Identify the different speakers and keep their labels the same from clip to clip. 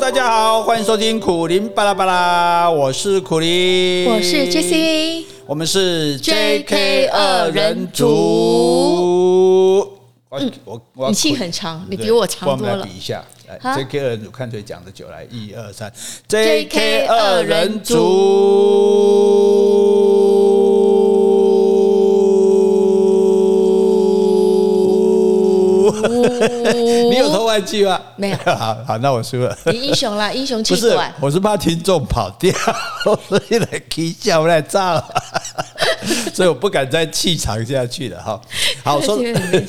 Speaker 1: 大家好，欢迎收听苦林巴拉巴拉，我是苦林，
Speaker 2: 我是 JC，
Speaker 1: 我们是 JK 二人组。
Speaker 2: 嗯，我我语气很长，你比我长多了。
Speaker 1: 我们来比一下，来 JK 二人组，看谁讲的久。来，一二三，JK 二人组。你有偷玩具吗？
Speaker 2: 没有。
Speaker 1: 好好，那我输了。
Speaker 2: 你英雄啦，英雄气短。
Speaker 1: 我是怕听众跑掉，所以来开笑，我来炸，所以我不敢再气场下去了哈。好，我 说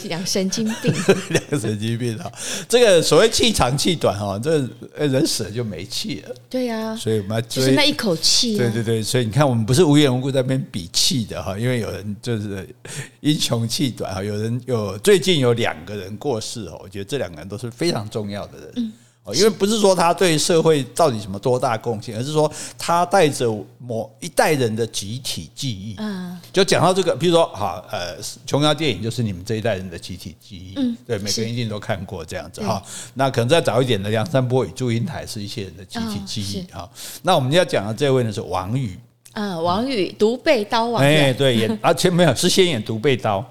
Speaker 2: 两神经病，
Speaker 1: 两个神经病 哈。这个所谓气长气短哈，这人死了就没气了。
Speaker 2: 对呀，
Speaker 1: 所以我们要
Speaker 2: 就是那一口气。
Speaker 1: 对对对，所以你看，我们不是无缘无故在那边比气的哈，因为有人就是英雄气短哈，有人有最近有两个人过世哦，我觉得这两个人都是非常重要的人。因为不是说他对社会到底什么多大贡献，而是说他带着某一代人的集体记忆。嗯，就讲到这个，比如说，好，呃，琼瑶电影就是你们这一代人的集体记忆。嗯，对，每个人一定都看过这样子哈。那可能再早一点的《梁山伯与祝英台》是一些人的集体记忆哈。那我们要讲的这位呢是王宇。
Speaker 2: 嗯，王宇独背刀王。
Speaker 1: 哎，对，演而且没有是先演独背刀。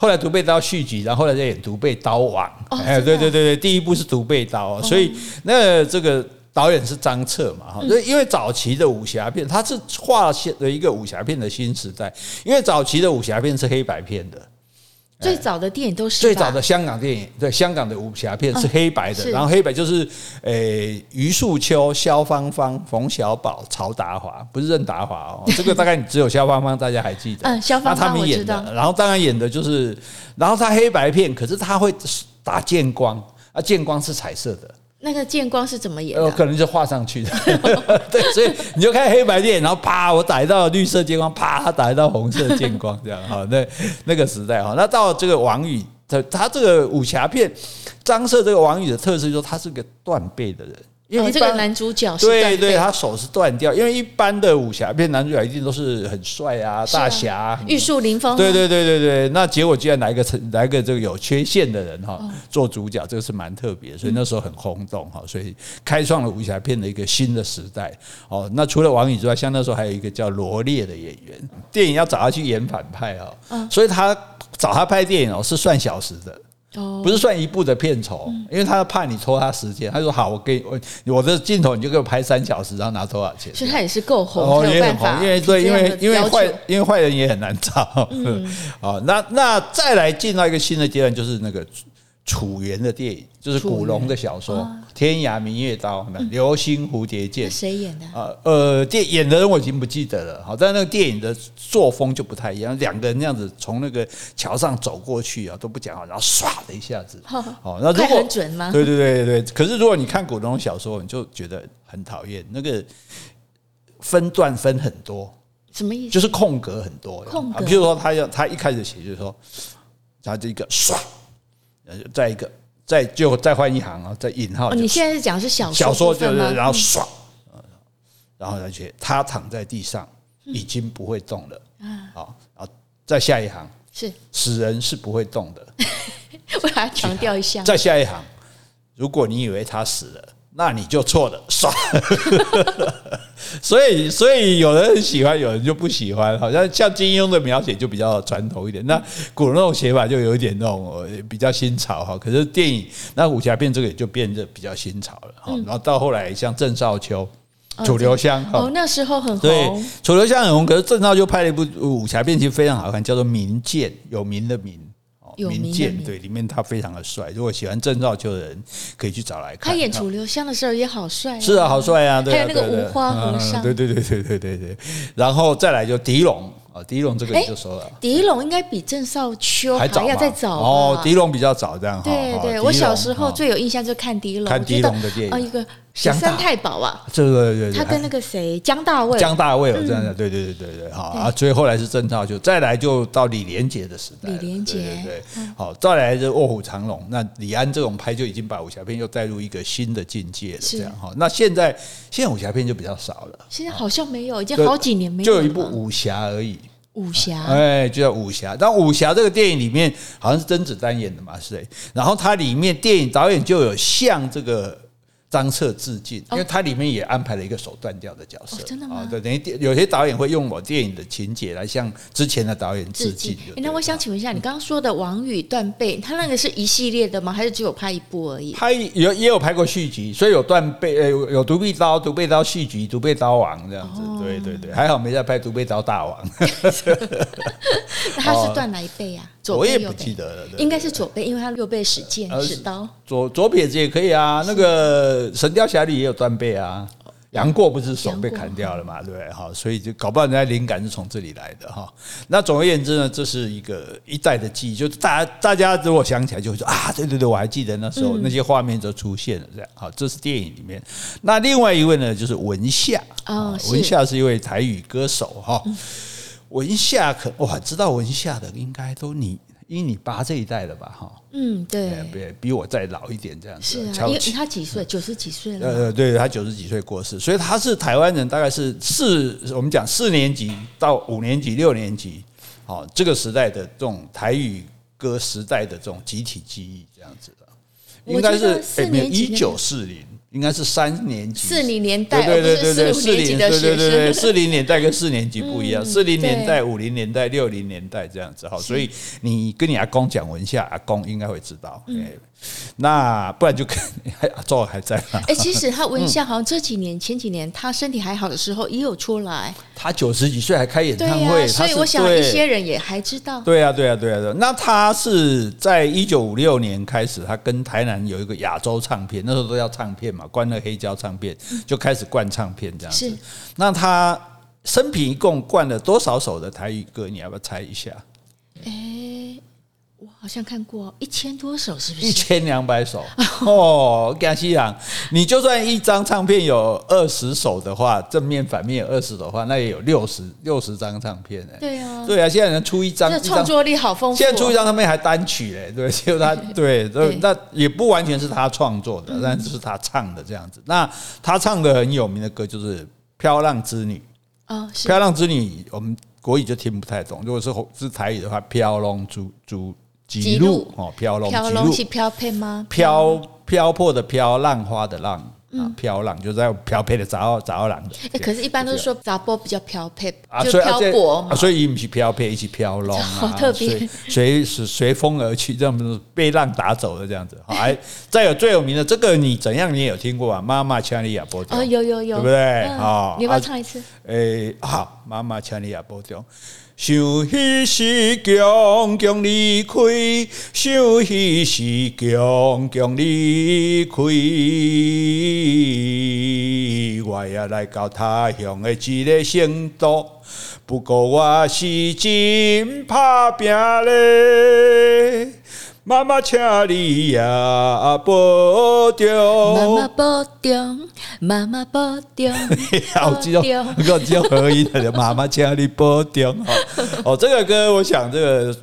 Speaker 1: 后来独背刀续集，然后后来再演独背刀王。哎，对对对对，第一部是独背刀，所以那这个导演是张彻嘛哈。因为早期的武侠片，它是划线了一个武侠片的新时代。因为早期的武侠片是黑白片的。
Speaker 2: 最早的电影都是
Speaker 1: 最早的香港电影，对，香港的武侠片是黑白的，然后黑白就是诶余素秋、萧芳芳、冯小宝、曹达华，不是任达华哦，这个大概只有萧芳芳大家还记得，
Speaker 2: 嗯，萧芳芳我知道。
Speaker 1: 然后当然演的就是，然后他黑白片，可是他会打剑光，啊，剑光是彩色的。
Speaker 2: 那个剑光是怎么演的？
Speaker 1: 呃，可能就画上去的。对，所以你就看黑白电影，然后啪，我打一道绿色剑光，啪，他打一道红色剑光，这样 哈。那那个时代哈，那到这个王宇，他他这个武侠片，张设这个王宇的特色就是说他是个断背的人。
Speaker 2: 因为这个男主角是
Speaker 1: 对对，他手是断掉。因为一般的武侠片男主角一定都是很帅啊，大侠
Speaker 2: 玉树临风。
Speaker 1: 对对对对对，那结果居然来一个来个这个有缺陷的人哈做主角，这个是蛮特别，所以那时候很轰动哈，所以开创了武侠片的一个新的时代。哦，那除了王宇之外，像那时候还有一个叫罗烈的演员，电影要找他去演反派啊，所以他找他拍电影哦是算小时的。不是算一部的片酬，因为他怕你拖他时间，他说好，我给我我的镜头你就给我拍三小时，然后拿多少钱？
Speaker 2: 其实他也是够红，哦，也很红，
Speaker 1: 因为对，因为因为坏，因为坏人也很难找。嗯，啊，那那再来进到一个新的阶段，就是那个。楚原的电影就是古龙的小说《天涯明月刀》，流星蝴蝶剑，
Speaker 2: 谁演的？
Speaker 1: 呃呃，电演的人我已经不记得了。好，但那个电影的作风就不太一样，两个人那样子从那个桥上走过去啊，都不讲话，然后唰的一下子，
Speaker 2: 好，那如果很准吗？
Speaker 1: 对对对对，可是如果你看古龙小说，你就觉得很讨厌，那个分段分很多，
Speaker 2: 什么意思？
Speaker 1: 就是空格很多，空格。比如说他要他一开始写就是说，他这个唰。再一个，再就再换一行啊，再引号。
Speaker 2: 你现在是讲是小说，
Speaker 1: 小说就是然后唰，然后而且他躺在地上已经不会动了。好，然后再下一行是死人是不会动的。
Speaker 2: 我还要强调一下。
Speaker 1: 再下一行，如果你以为他死了。那你就错了，唰！所以，所以有人很喜欢，有人就不喜欢。好像像金庸的描写就比较传统一点，那古龙那种写法就有一点那种比较新潮哈。可是电影那武侠片这个也就变得比较新潮了哈。然后到后来像郑少秋、楚留香
Speaker 2: 哦，那时候很红。
Speaker 1: 对，楚留香很红，可是郑少秋拍了一部武侠片，其实非常好看，叫做《名剑》，有名的名。名剑对，里面他非常的帅。如果喜欢郑少秋的人，可以去找来看。
Speaker 2: 他演楚留香的时候也好帅，
Speaker 1: 是啊，好帅啊！对，
Speaker 2: 还有那个无花和尚，
Speaker 1: 对对对对对对对。然后再来就狄龙啊，狄龙这个你就说了，
Speaker 2: 狄龙应该比郑少秋还要再早
Speaker 1: 哦。狄龙比较早这样。
Speaker 2: 对对，我小时候最有印象就是看狄龙，
Speaker 1: 看狄龙的电影
Speaker 2: 啊，一个。十三太保啊，
Speaker 1: 这个对对，
Speaker 2: 他跟那个谁江大卫，
Speaker 1: 江大卫有这样的，对对对对对，好啊，所以后来是郑少秋，再来就到李连杰的时代，
Speaker 2: 李连杰。
Speaker 1: 对对，好，再来就卧虎藏龙，那李安这种拍就已经把武侠片又带入一个新的境界了，这样哈。那现在现在武侠片就比较少了，
Speaker 2: 现在好像没有，已经好几年没有，
Speaker 1: 就有一部武侠而已，
Speaker 2: 武侠，
Speaker 1: 哎，就叫武侠。但武侠这个电影里面好像是甄子丹演的嘛，是，然后它里面电影导演就有像这个。张彻致敬，因为它里面也安排了一个手断掉的角色。
Speaker 2: 哦、真的吗？
Speaker 1: 对，等于有些导演会用我电影的情节来向之前的导演致敬。
Speaker 2: 那我想请问一下，你刚刚说的《王宇断背》，他那个是一系列的吗？还是只有拍一部而已？
Speaker 1: 拍有也有拍过续集，所以有断背，呃，有独臂刀、独臂刀续集、独臂刀王这样子。哦、对对对，还好没在拍独臂刀大王。
Speaker 2: 那他是断哪一背啊？左
Speaker 1: 我也不记得了，
Speaker 2: 应该是左背，因为他右背使剑使刀。
Speaker 1: 左左撇子也可以啊，那个。《神雕侠侣》也有断背啊，杨过不是手被砍掉了嘛？对不对？哈，所以就搞不好人家灵感是从这里来的哈。那总而言之呢，这是一个一代的记忆，就大家大家如果想起来就会说啊，对对对，我还记得那时候那些画面就出现了这样。好，这是电影里面。那另外一位呢，就是文夏啊，文夏是一位台语歌手哈。文夏可哇，知道文夏的应该都你。因为你爸这一代的吧，哈，
Speaker 2: 嗯，对，
Speaker 1: 比比我再老一点这样子。
Speaker 2: 是啊，因为他几岁？九十几岁了。
Speaker 1: 呃，对，他九十几岁过世，所以他是台湾人，大概是四，我们讲四年级到五年级、六年级，好，这个时代的这种台语歌时代的这种集体记忆这样子的，应该是四年一九四零。应该是三年级，
Speaker 2: 四零年代，
Speaker 1: 对对对对，四零对对对对，四零年代跟四年级不一样，四零年代、五零年代、六零年代这样子哈，所以你跟你阿公讲文下，阿公应该会知道。那不然就看 阿祖还在吗？
Speaker 2: 哎，其实他文夏好像这几年、前几年他身体还好的时候也有出来。
Speaker 1: 他九十几岁还开演唱会，
Speaker 2: 所以我想一些人也还知道。
Speaker 1: 对啊，对啊，对啊，对。那他是在一九五六年开始，他跟台南有一个亚洲唱片，那时候都要唱片嘛，关了黑胶唱片就开始灌唱片这样子。那他生平一共灌了多少首的台语歌？你要不要猜一下？
Speaker 2: 哎。我好像看过一千多首，是不是？
Speaker 1: 一千两百首哦，干西郎，你就算一张唱片有二十首的话，正面反面有二十的话，那也有六十六十张唱片哎。
Speaker 2: 对啊，
Speaker 1: 对啊，现在人出一张，
Speaker 2: 创作力好丰富。
Speaker 1: 现在出一张唱片还单曲嘞，对，就他对，那也不完全是他创作的，但是是他唱的这样子。那他唱的很有名的歌就是《飘浪之女》啊，《飘浪之女》我们国语就听不太懂，如果是是台语的话，《飘浪之珠》。几路哦，飘浪，
Speaker 2: 飘浪是飘配吗？
Speaker 1: 飘飘泊的飘，浪花的浪啊，飘浪就是在飘配的杂杂浪的。
Speaker 2: 哎，可是，一般都说杂波比较飘配，就漂泊嘛。
Speaker 1: 所以，不是飘配，一起飘浪啊，
Speaker 2: 好特别，
Speaker 1: 随随随风而去，这样子被浪打走的这样子。还 再有最有名的这个，你怎样你也有听过啊？妈妈千里亚波中，
Speaker 2: 有有有，
Speaker 1: 对不对？啊，
Speaker 2: 你要不要唱一次？
Speaker 1: 哎，好，妈妈千里亚波中。想彼时强强离开，想彼时强强离开，我也来到他乡的一个城都，不过我是真打拼嘞。妈妈，请你呀保重。
Speaker 2: 妈妈保重，妈妈保重。
Speaker 1: 好激动，这个叫合音的。妈妈，请你保重。哦，这个歌，我想这个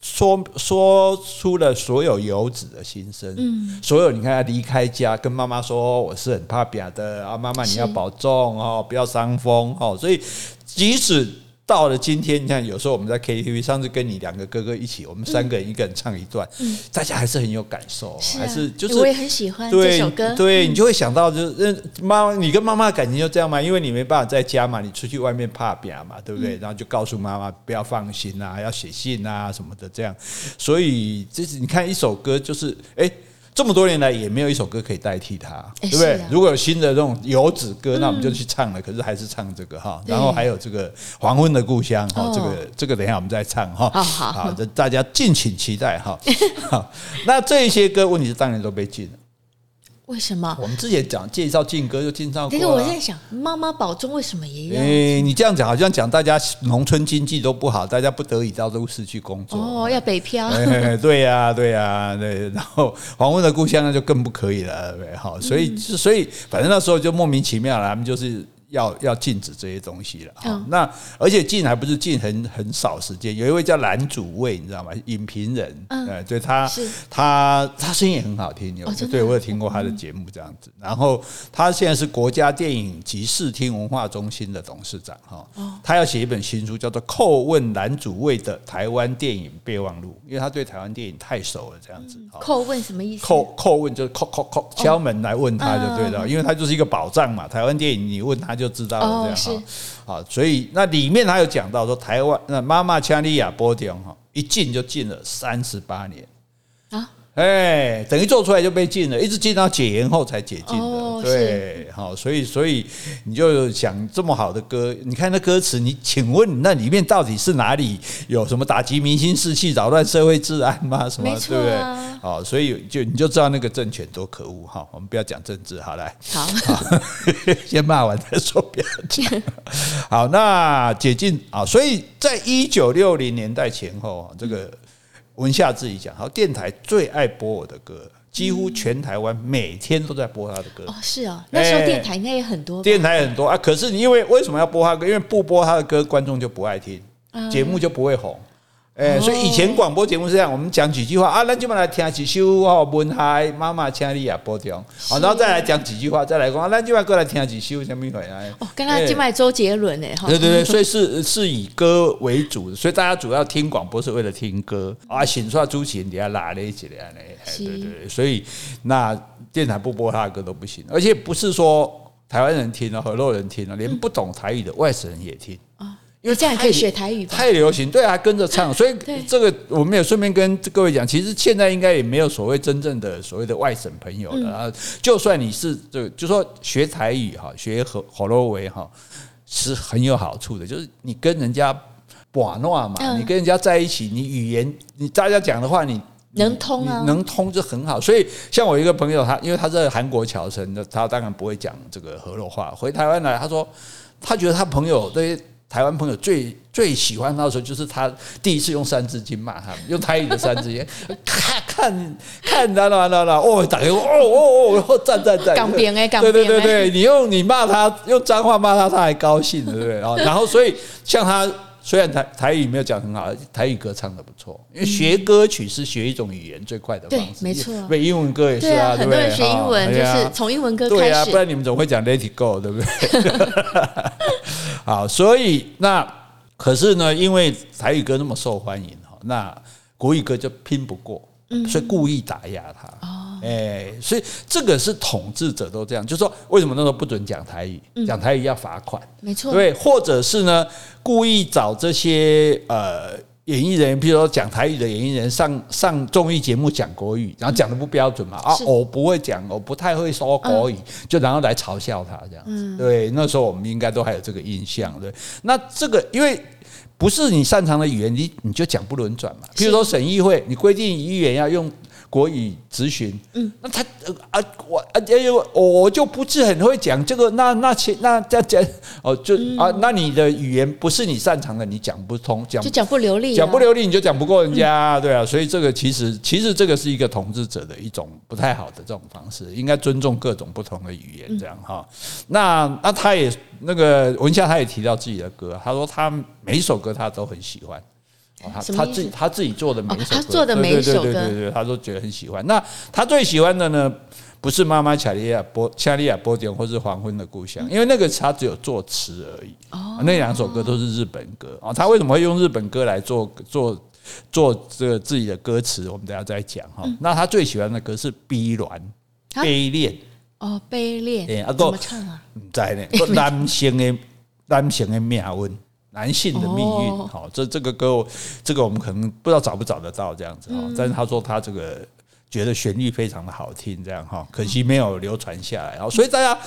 Speaker 1: 说说出了所有游子的心声。嗯，所有你看他离开家，跟妈妈说我是很怕扁的啊，妈妈你要保重哦，不要伤风哦。所以即使。到了今天，你看，有时候我们在 KTV，上次跟你两个哥哥一起，我们三个人一个人唱一段，嗯、大家还是很有感受，是啊、还是就是
Speaker 2: 我也很喜欢这首歌。
Speaker 1: 对，你就会想到，就是妈妈，你跟妈妈感情就这样嘛？因为你没办法在家嘛，你出去外面怕别嘛，对不对？然后就告诉妈妈不要放心啊，要写信啊什么的，这样。所以这是你看一首歌，就是哎。欸这么多年来也没有一首歌可以代替它，对不对？如果有新的这种游子歌，那我们就去唱了。可是还是唱这个哈，然后还有这个黄昏的故乡哈，这个这个等一下我们再唱哈。好好好，大家敬请期待哈。好，那这些歌问题是当年都被禁了。
Speaker 2: 为什么？
Speaker 1: 我们之前讲介绍禁歌就介绍过。
Speaker 2: 其实我在想，妈妈保重为什么也要？
Speaker 1: 哎，你这样讲好像讲大家农村经济都不好，大家不得已到都市去工作。
Speaker 2: 哦，要北漂。
Speaker 1: 对呀，对呀，对。然后黄昏的故乡那就更不可以了，对？好，所以所以反正那时候就莫名其妙了，他们就是。要要禁止这些东西了。嗯、那而且禁还不是禁很很少时间。有一位叫蓝祖蔚，你知道吗？影评人，嗯，对他，他他声音也很好听，有、哦、对我有听过他的节目这样子。然后他现在是国家电影及视听文化中心的董事长哈。他要写一本新书，叫做《叩问蓝祖蔚的台湾电影备忘录》，因为他对台湾电影太熟了，这样子。
Speaker 2: 叩问什么意思？
Speaker 1: 叩叩问就是叩叩叩敲门来问他就对了，因为他就是一个宝藏嘛。台湾电影你问他。就知道了，这样哈，好，所以那里面他有讲到说，台湾那妈妈腔利亚波点哈，一进就进了三十八年。啊，哎，等于做出来就被禁了，一直禁到解严后才解禁的，对，好，所以所以你就想这么好的歌，你看那歌词，你请问那里面到底是哪里有什么打击民心士气、扰乱社会治安吗？什么对不对？哦，所以就你就知道那个政权多可恶哈！我们不要讲政治，好来，好，先骂完再说，不要讲。好，那解禁啊，所以在一九六零年代前后，这个文夏自己讲，好，电台最爱播我的歌，几乎全台湾每天都在播他的歌。哦，
Speaker 2: 是啊，那时候电台应该也很多，
Speaker 1: 电台很多啊。可是你因为为什么要播他的歌？因为不播他的歌，观众就不爱听，节目就不会红。哎，所以以前广播节目是这样，我们讲几句话啊，那就来听几首哦，文海妈妈请你也播掉，好，然后再来讲几句话，再来讲，那就来过来听几首什么回来。
Speaker 2: 哦，刚刚就卖周杰伦哎，
Speaker 1: 对对对，所以是是以歌为主，所以大家主要听广播是为了听歌。啊，选出来主持人底下拉了一起来呢，对对对，所以那电台不播他的歌都不行，而且不是说台湾人听了，河洛人听了，连不懂台语的外省人也听。啊。
Speaker 2: 因为这样可以学台语，
Speaker 1: 太流行，对啊，跟着唱，所以这个我们也顺便跟各位讲，其实现在应该也没有所谓真正的所谓的外省朋友了啊。就算你是这，就说学台语哈，学河河洛话哈，是很有好处的。就是你跟人家玩闹嘛，你跟人家在一起，你语言你大家讲的话，你
Speaker 2: 能通啊，
Speaker 1: 能通就很好。所以像我一个朋友，他因为他在韩国侨生的，他当然不会讲这个河洛话。回台湾来，他说他觉得他朋友这些。台湾朋友最最喜欢那时候，就是他第一次用三字经骂他们，用台语的三字经，看看看到啦啦啦，哦，打开哦哦哦，赞赞赞，
Speaker 2: 港边哎，港
Speaker 1: 对对对对，你用你骂他用脏话骂他，他还高兴，对不对？然后所以像他虽然台台语没有讲很好，台语歌唱的不错，因为学歌曲是学一种语言最快的方式，
Speaker 2: 没错，
Speaker 1: 对英文歌也是啊，
Speaker 2: 很多人学英文就是从英文歌开始，
Speaker 1: 对啊，不然你们怎么会讲 Let It Go，对不对？好，所以那可是呢，因为台语歌那么受欢迎哈，那国语歌就拼不过，所以故意打压他。哦，哎，所以这个是统治者都这样，就是说为什么那时候不准讲台语？讲台语要罚款，
Speaker 2: 没错，
Speaker 1: 对，或者是呢，故意找这些呃。演艺人，比如说讲台语的演艺人上上综艺节目讲国语，然后讲的不标准嘛啊，我不会讲，我不太会说国语，就然后来嘲笑他这样子。对，那时候我们应该都还有这个印象。对，那这个因为不是你擅长的语言，你你就讲不轮转嘛。比如说省议会，你规定议员要用。国语咨询，嗯，那他啊，我啊，我就不是很会讲这个，那那前那这样讲哦，就啊，那你的语言不是你擅长的，你讲不通，讲
Speaker 2: 就讲不流利，
Speaker 1: 讲不流利你就讲不过人家，对啊，所以这个其实其实这个是一个统治者的一种不太好的这种方式，应该尊重各种不同的语言，这样哈。那那他也那个文夏他也提到自己的歌，他说他每一首歌他都很喜欢。他他自己他自己做的每一首歌，
Speaker 2: 他做的每一首歌，
Speaker 1: 对对对，他都觉得很喜欢。那他最喜欢的呢，不是妈妈恰利亚波恰利亚波点，或是黄昏的故乡，因为那个他只有作词而已。哦，那两首歌都是日本歌啊。他为什么会用日本歌来做做做这个自己的歌词？我们等下再讲哈。那他最喜欢的歌是《悲恋》，悲恋
Speaker 2: 哦，悲恋。哎，怎么唱啊？
Speaker 1: 在呢，男性的 男性的命运。男性的命运，好，这这个歌，这个我们可能不知道找不找得到这样子哈，但是他说他这个觉得旋律非常的好听，这样哈，可惜没有流传下来，所以大家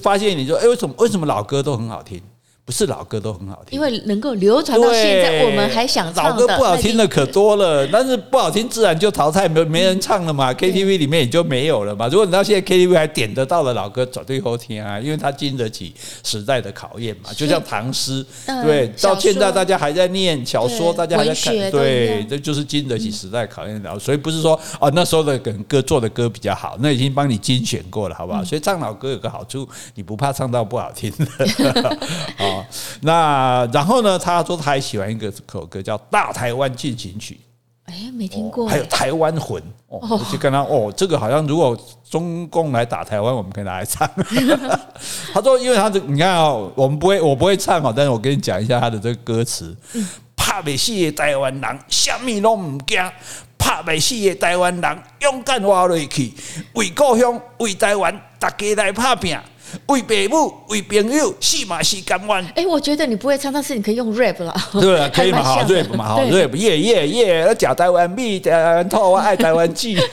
Speaker 1: 发现你说，哎，为什么为什么老歌都很好听？不是老歌都很好听，
Speaker 2: 因为能够流传到现在，我们还想唱
Speaker 1: 老歌不好听的可多了，但是不好听自然就淘汰，没没人唱了嘛，KTV 里面也就没有了嘛。如果你到现在 KTV 还点得到的老歌，绝对好听啊，因为它经得起时代的考验嘛。就像唐诗，对，到现在大家还在念小说，大家还在看，对，这就是经得起时代考验的。所以不是说哦那时候的歌做的歌比较好，那已经帮你精选过了，好不好？所以唱老歌有个好处，你不怕唱到不好听的啊。那然后呢？他说他还喜欢一个口歌叫《大台湾进行曲》。
Speaker 2: 哎，没听过。
Speaker 1: 还有《台湾魂》哦，我就跟他哦，这个好像如果中共来打台湾，我们可以拿来唱。他说，因为他这你看哦，我们不会，我不会唱哦，但是我跟你讲一下他的这个歌词：怕未死的台湾人，什么都唔惊；怕未死的台湾人，勇敢活下去，为故乡，为台湾，大家来拍拼。为父母，为朋友，死嘛是甘愿。
Speaker 2: 哎，我觉得你不会唱，但是你可以用 rap 了。
Speaker 1: 对啊，可以嘛？好 rap 嘛？好 rap，耶耶耶！假台湾蜜，台湾透，我爱台湾记。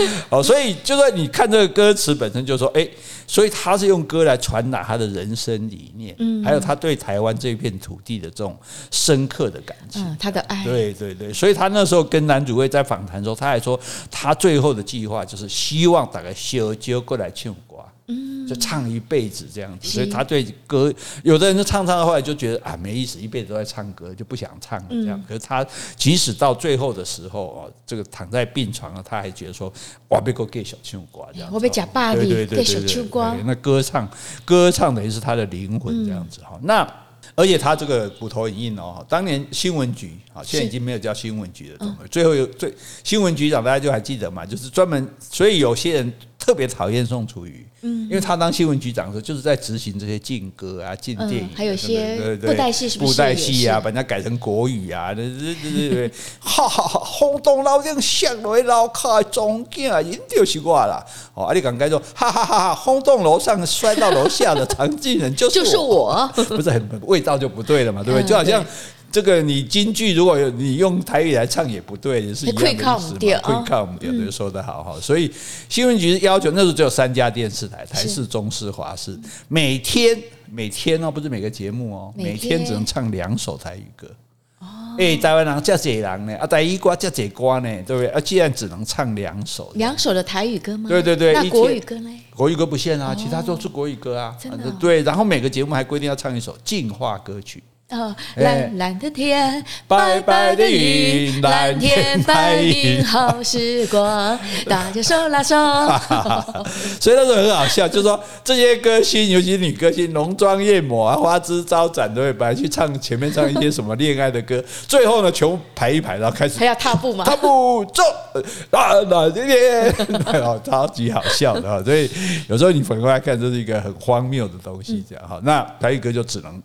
Speaker 1: 哦，所以就算你看这个歌词本身，就说，哎，所以他是用歌来传达他的人生理念，嗯，还有他对台湾这片土地的这种深刻的感情，
Speaker 2: 他的爱。
Speaker 1: 对对对，所以他那时候跟男主位在访谈的时候，他还说，他最后的计划就是希望大家小酒过来唱歌。嗯，就唱一辈子这样子，所以他对歌，有的人就唱唱到后来就觉得啊没意思，一辈子都在唱歌，就不想唱了这样。可是他即使到最后的时候哦，这个躺在病床上，他还觉得说哇，别个给小青瓜这样，
Speaker 2: 我被假霸凌，给小唱歌。
Speaker 1: 那歌唱，歌唱等于是他的灵魂这样子哈。那而且他这个骨头很硬哦，当年新闻局啊，现在已经没有叫新闻局了，最后有最新闻局长大家就还记得嘛，就是专门，所以有些人。特别讨厌宋楚瑜，嗯，因为他当新闻局长的时候，就是在执行这些禁歌啊、禁电影，
Speaker 2: 还有些布袋戏，
Speaker 1: 布袋戏啊，把人家改成国语啊，对对对对，哈哈哈，轰动老顶响落楼卡中间啊，一定就是我啦。哦，阿里刚该说，哈哈哈哈，轰动楼上摔到楼下的常进人就是我，不是很味道就不对了嘛，对不对？就好像。这个你京剧如果有你用台语来唱也不对，也是一样的意思嘛。会靠我们点，对，说得好哈。所以新闻局要求那时候只有三家电视台：台视、中视、华视，每天每天哦，不是每个节目哦，每天只能唱两首台语歌。哦，哎，台湾人这侪人呢，啊，台语歌这侪歌呢，对不对？啊，既然只能唱两首，
Speaker 2: 两首的台语歌吗？
Speaker 1: 对对对，
Speaker 2: 那国语歌呢？
Speaker 1: 国语歌不限啊，其他都是国语歌啊。真的？对，然后每个节目还规定要唱一首净化歌曲。
Speaker 2: 哦，蓝蓝的天，白白的云，蓝天白云好时光，大家手拉手。
Speaker 1: 所以那时候很好笑，就是说这些歌星，尤其女歌星，浓妆艳抹啊，花枝招展，对，本来去唱前面唱一些什么恋爱的歌，最后呢，全部排一排，然后开始
Speaker 2: 还要踏步嘛，
Speaker 1: 踏步走，蓝蓝的天，哦，超级好笑的哈。所以有时候你反过来看，这是一个很荒谬的东西，这样哈。那台语歌就只能。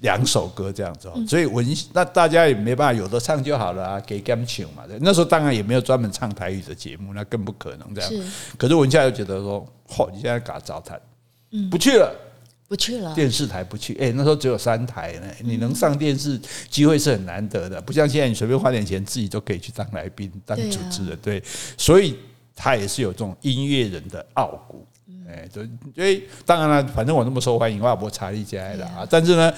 Speaker 1: 两首歌这样子，所以文那大家也没办法，有的唱就好了啊，给他们请嘛。那时候当然也没有专门唱台语的节目，那更不可能这样。可是文夏又觉得说，嚯，你现在搞糟蹋，不去了，
Speaker 2: 不去了，
Speaker 1: 电视台不去。哎，那时候只有三台呢，你能上电视机会是很难得的，不像现在你随便花点钱自己都可以去当来宾、当主持人。对，所以他也是有这种音乐人的傲骨。哎，对，所以当然了，反正我那么受欢迎，我也不会差一家的啊。但是呢。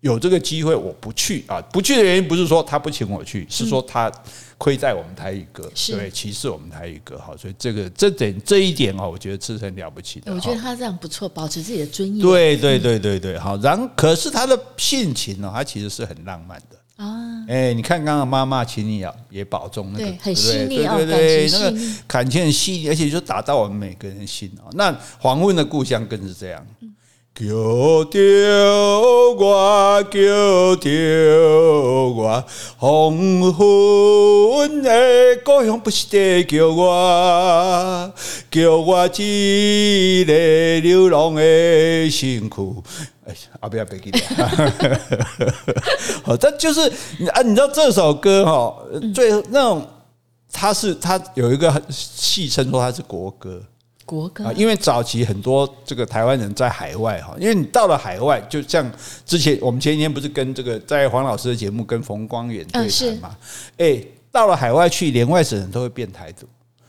Speaker 1: 有这个机会，我不去啊！不去的原因不是说他不请我去，是说他亏在我们台语歌，对，歧视我们台语歌。好，所以这个这点这一点哦，我觉得是很了不起的。
Speaker 2: 我觉得他这样不错，保持自己的尊严。
Speaker 1: 对对对对对，好。然可是他的性情呢，他其实是很浪漫的啊。哎，你看刚刚妈妈，请你要也保重那个，
Speaker 2: 很细腻哦，
Speaker 1: 对对对，那个感情很细腻，而且就打到我们每个人心哦。那黄昏的故乡更是这样。叫着我，叫着我，黄昏的故乡不是在叫我，叫我一个流浪的身躯。哎，啊不要别记得，好，这就是啊，你知道这首歌哈，最那种，它是它有一个戏称说它是国歌。
Speaker 2: 国歌。
Speaker 1: 啊，因为早期很多这个台湾人在海外哈，因为你到了海外，就像之前我们前几天不是跟这个在黄老师的节目跟冯光远对谈嘛？哎，到了海外去，连外省人都会变台独，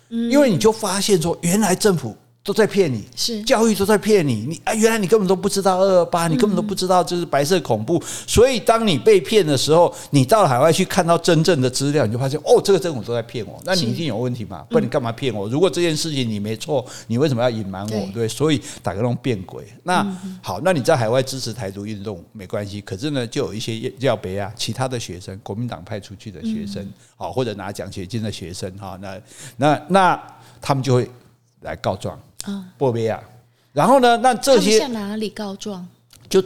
Speaker 1: 因为你就发现说，原来政府都在骗你，
Speaker 2: 是
Speaker 1: 教育都在骗你，你啊，原来你根本都不知道二二八，你根本都不知道就是白色恐怖，所以当你被骗的时候，你到了海外去看到真正的资料，你就发现哦，这个政府都在骗我，那你一定有问题嘛？不然你干嘛骗我？如果这件事情你没错，你为什么要隐瞒我？对，所以打个那种变鬼。那好，那你在海外支持台独运动没关系，可是呢，就有一些要别啊，其他的学生，国民党派出去的学生，好或者拿奖学金的学生哈，那那那他们就会来告状。啊，波比亚，然后呢？那这些
Speaker 2: 向哪里告状？
Speaker 1: 就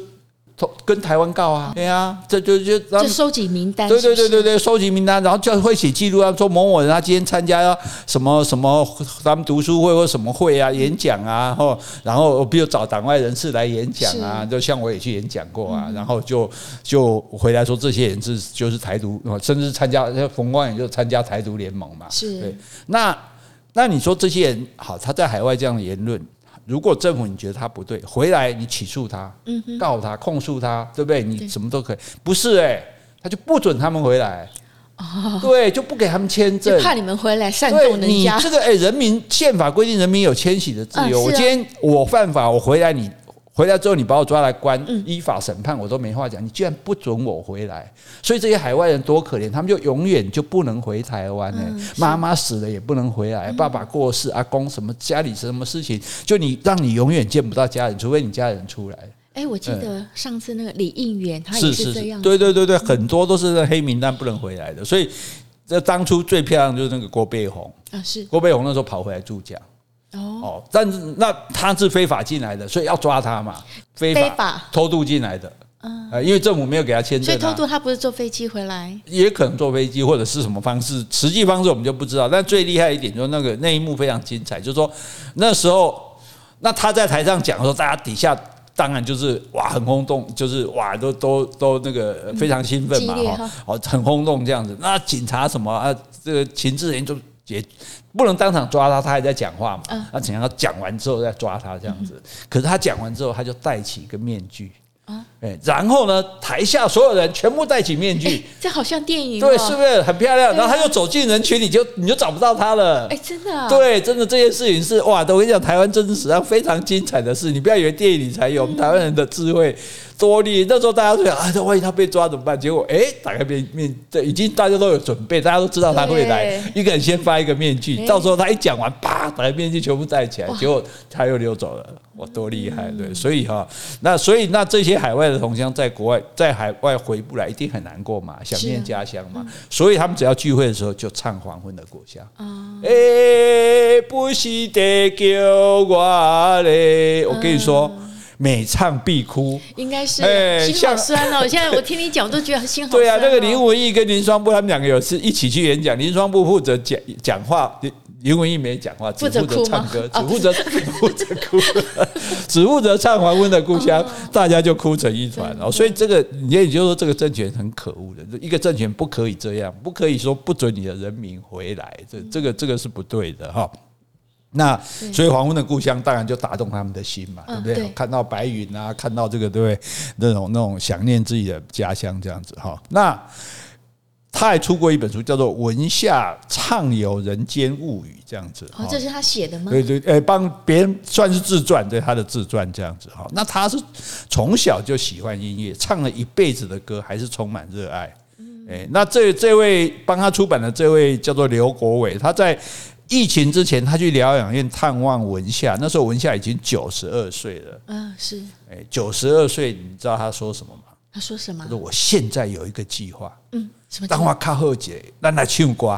Speaker 1: 跟台湾告啊，对啊，这就就
Speaker 2: 就收集名单，
Speaker 1: 对对对对对，收集名单，然后就会写记录啊，说某某人他今天参加什么什么咱们读书会或什么会啊，演讲啊，然后然后比如找党外人士来演讲啊，就像我也去演讲过啊，然后就就回来说这些人是就是台独，甚至参加冯光远就参加台独联盟嘛，
Speaker 2: 是。对，
Speaker 1: 那。那你说这些人好，他在海外这样的言论，如果政府你觉得他不对，回来你起诉他，告他，控诉他，对不对？你什么都可以。不是哎，他就不准他们回来，对，就不给他们签证，
Speaker 2: 怕你们回来煽动人家。
Speaker 1: 你这个哎，人民宪法规定人民有迁徙的自由，我今天我犯法，我回来你。回来之后，你把我抓来关，依法审判，我都没话讲。你居然不准我回来，所以这些海外人多可怜，他们就永远就不能回台湾呢。妈妈死了也不能回来，爸爸过世，阿公什么家里什么事情，就你让你永远见不到家人，除非你家人出来。
Speaker 2: 哎，我记得上次那个李应元，他也是这样。
Speaker 1: 对对对对，很多都是在黑名单不能回来的。所以这当初最漂亮就是那个郭背红啊，是郭背红那时候跑回来助讲。哦，但是那他是非法进来的，所以要抓他嘛？非法偷渡进来的，嗯，因为政府没有给他签证，
Speaker 2: 所以偷渡他不是坐飞机回来，
Speaker 1: 也可能坐飞机或者是什么方式，实际方式我们就不知道。但最厉害一点就是那个那一幕非常精彩，就是说那时候，那他在台上讲的时候，大家底下当然就是哇很轰动，就是哇都都都那个非常兴奋嘛，哈，哦很轰动这样子。那警察什么啊，这个情治人就。也不能当场抓他，他还在讲话嘛？那怎样？讲完之后再抓他这样子。可是他讲完之后，他就戴起一个面具啊，然后呢，台下所有人全部戴起面具，
Speaker 2: 这好像电影，
Speaker 1: 对，是不是很漂亮？然后他就走进人群里，就你就找不到他了。
Speaker 2: 哎，真的，
Speaker 1: 对，真的这件事情是哇！我跟你讲，台湾政治史上非常精彩的事，你不要以为电影里才有，我们台湾人的智慧。多厉！那时候大家都想啊，这万一他被抓怎么办？结果哎，打开面面，对，已经大家都有准备，大家都知道他会来。一个人先发一个面具，到时候他一讲完，啪，打开面具全部戴起来，结果他又溜走了。哇，多厉害！对，所以哈，那所以那这些海外的同乡在国外，在海外回不来，一定很难过嘛，想念家乡嘛。所以他们只要聚会的时候，就唱《黄昏的故乡》。啊哎，不是得救我嘞！我跟你说。每唱必哭，
Speaker 2: 应该是哎，心好酸哦！现在我听你讲，我都觉得心好酸。
Speaker 1: 对啊，那个林文义跟林双波他们两个有次一起去演讲，林双波负责讲讲话，林文义没讲话，只负责唱歌，只负责只 负责哭，只负责唱《黄昏的故乡》，大家就哭成一团哦。所以这个，也就是说，这个政权很可恶的，一个政权不可以这样，不可以说不准你的人民回来，这这个这个是不对的哈。那所以黄昏的故乡当然就打动他们的心嘛，对不对？看到白云啊，看到这个对不对？那种那种想念自己的家乡这样子哈。那他还出过一本书，叫做《文夏畅游人间物语》这样子。
Speaker 2: 哦，这是他写的吗？
Speaker 1: 对对，诶，帮别人算是自传，对他的自传这样子哈。那他是从小就喜欢音乐，唱了一辈子的歌，还是充满热爱。诶，那这这位帮他出版的这位叫做刘国伟，他在。疫情之前，他去疗养院探望文夏，那时候文夏已经九十二岁了。嗯，是。哎，九十二岁，你知道他说什么吗？
Speaker 2: 他说什么？他
Speaker 1: 说：“我现在有一个计划。”嗯，什么？当我靠后姐，让他唱歌。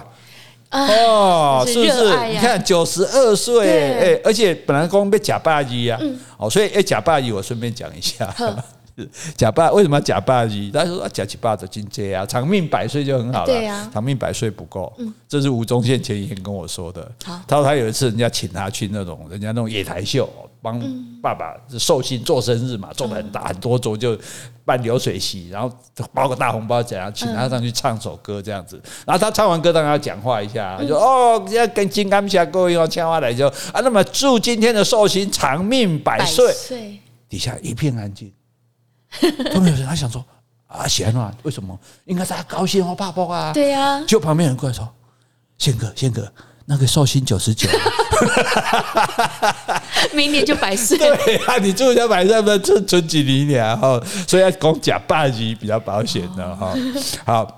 Speaker 1: 哦，是不是？你看九十二岁，哎，而且本来光被假霸一啊。哦，所以哎，假霸一，我顺便讲一下。假霸为什么要假霸一？他说啊，假七爸的境界啊，长命百岁就很好了。对呀，长命百岁不够。嗯，这是吴宗宪前几天跟我说的。好，他说他有一次人家请他去那种人家那种野台秀，帮爸爸寿星做生日嘛，做的很大很多桌，就办流水席，然后包个大红包怎样，请他上去唱首歌这样子。然后他唱完歌当然要讲话一下，就哦，要跟金刚侠各位要讲话来就啊，那么祝今天的寿星长命百岁。底下一片安静。都没有人，他想说啊，闲了，为什么？应该大家高兴哦，爸爸啊。对呀。就旁边人过来说：“宪哥，宪哥，那个寿星九十九。”
Speaker 2: 哈 哈明年就百岁。
Speaker 1: 对啊，你住家百岁不存存几年哈，所以要讲假霸级比较保险的哈。好。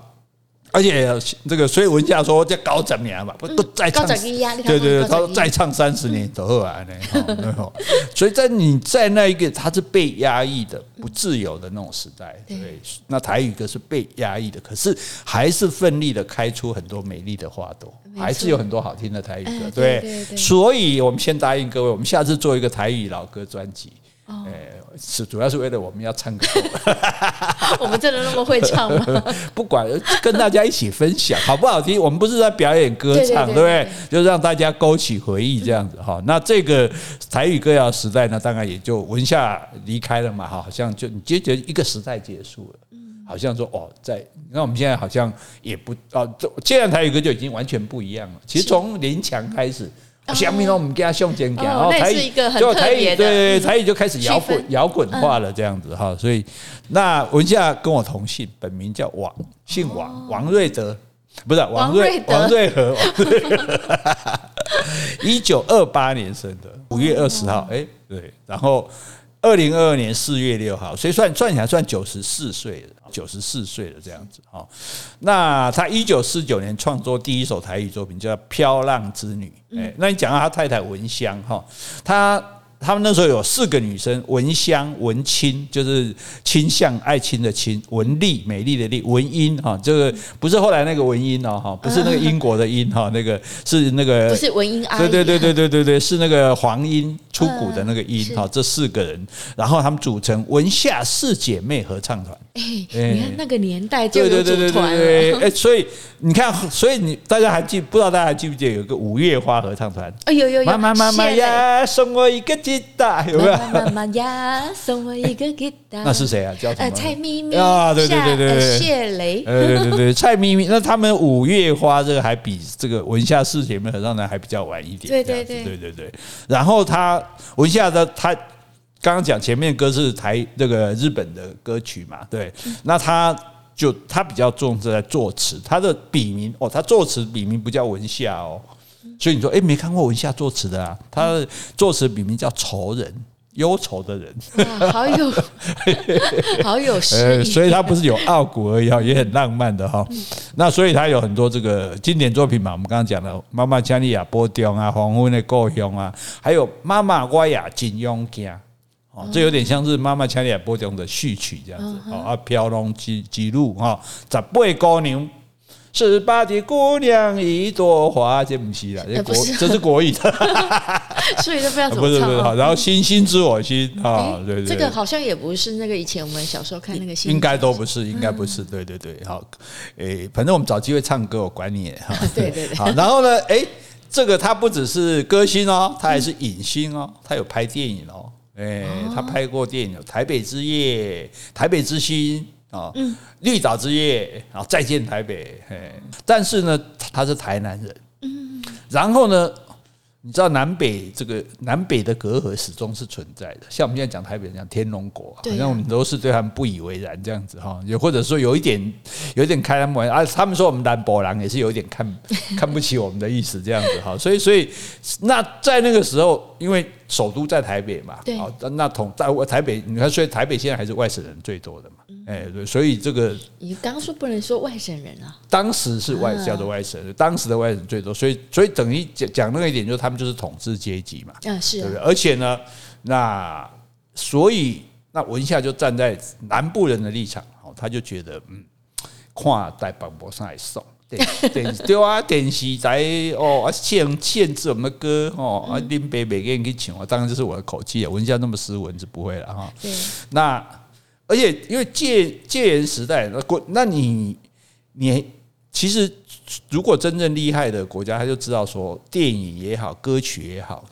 Speaker 1: 而且这个，所以文夏说，这高十年嘛，不都再唱？对对对，他说再唱三十年走后来呢。所以在你在那一个，他是被压抑的、不自由的那种时代。对，那台语歌是被压抑的，可是还是奋力的开出很多美丽的花朵，还是有很多好听的台语歌。对，所以我们先答应各位，我们下次做一个台语老歌专辑。哎，是主要是为了我们要唱歌，
Speaker 2: 我们真的那么会唱吗？
Speaker 1: 不管跟大家一起分享，好不好听？我们不是在表演歌唱，对不对？就让大家勾起回忆这样子哈。那这个台语歌谣时代呢，当然也就文夏离开了嘛，哈，好像就你觉得一个时代结束了，好像说哦，在那我们现在好像也不哦，这现在台语歌就已经完全不一样了。其实从林强开始。下面呢，我们给他向前讲，然后台语就台语，对台语就开始摇滚摇滚化了，这样子哈。所以那文夏跟我同姓，本名叫王，姓王，王瑞德，不是王瑞王瑞和，一九二八年生的，五月二十号，哎，对，然后二零二二年四月六号，所以算算起来算九十四岁了。九十四岁了，这样子哈。那他一九四九年创作第一首台语作品叫《飘浪之女》。哎，那你讲到他太太文香哈，他。他们那时候有四个女生，文香、文清，就是倾向爱情的亲；文丽，美丽的丽；文英哈，这个不是后来那个文英哦哈，不是那个英国的英哈，那个是那个
Speaker 2: 不是文英啊，
Speaker 1: 对对对对对对对，是那个黄莺出谷的那个音哈。这四个人，然后他们组成文夏四姐妹合唱团。哎，
Speaker 2: 你看那个年代就有组团了。
Speaker 1: 哎，所以你看，所以你大家还记不知道？大家还记不记得有个五月花合唱团？
Speaker 2: 哎呦呦，
Speaker 1: 妈妈妈妈呀，送我一个。吉他有没有？
Speaker 2: 妈妈呀，送我一个吉他。
Speaker 1: 那是谁啊？叫什么？
Speaker 2: 蔡咪咪啊，
Speaker 1: 对对对对对，
Speaker 2: 谢雷。
Speaker 1: 对对对对，蔡咪咪。那他们五月花这个还比这个文夏四姐妹合唱团还比较晚一点。
Speaker 2: 对对对
Speaker 1: 对对对。然后他文夏的他刚刚讲前面歌是台那个日本的歌曲嘛？对。那他就他比较重视在作词，他的笔名哦，他作词笔名不叫文夏哦。所以你说，哎，没看过文夏作词的啊？他的作词笔名叫仇人，忧愁的人，
Speaker 2: 好有，好有诗意。
Speaker 1: 所以他不是有傲骨而已哈，也很浪漫的哈。那所以他有很多这个经典作品嘛。我们刚刚讲的《妈妈请你也保重》啊，《黄昏的故乡》啊，还有《妈妈我也真勇敢》哦，这有点像是《妈妈请你也保重》的序曲这样子。哦啊，飘浪之之路哈，十八姑娘。十八的姑娘一朵花，这不是啦，这国 这是国语的，
Speaker 2: 所以就不知道怎么唱。
Speaker 1: 不是不是，好，然后星星知我心啊，对对，
Speaker 2: 这个好像也不是那个以前我们小时候看那个星，
Speaker 1: 应该都不是，应该不是，对对对，好，诶，反正我们找机会唱歌，我管你哈，
Speaker 2: 对 对对，
Speaker 1: 好，然后呢，诶，这个他不只是歌星哦，他还是影星哦，他有拍电影哦，诶，他拍过电影《台北之夜》《台北之星》。啊，嗯，绿岛之夜，然后再见台北，嘿，但是呢，他是台南人，嗯，然后呢，你知道南北这个南北的隔阂始终是存在的，像我们现在讲台北人讲天龙国，好像我们都是对他们不以为然这样子哈，也或者说有一点有一点开他们玩笑啊，他们说我们南部人也是有一点看看不起我们的意思这样子哈，所以所以那在那个时候，因为首都在台北嘛，对，那同在台北，你看，所以台北现在还是外省人最多的嘛。哎，对，所以这个
Speaker 2: 你刚刚说不能说外省人啊，
Speaker 1: 当时是外叫做外省人，当时的外省最多，所以所以等于讲讲那个一点，就是他们就是统治阶级嘛，
Speaker 2: 啊是，
Speaker 1: 对不对？而且呢，那所以那文夏就站在南部人的立场，哦，他就觉得嗯，跨代广播上来送，对对 对啊，电视台哦限限制我们的歌哦，啊林北北给你去请，当然这是我的口气啊，文夏那么斯文是不会了哈，对，那。而且，因为戒戒严时代，那国，那你你其实。如果真正厉害的国家，他就知道说，电影也好，歌曲也好，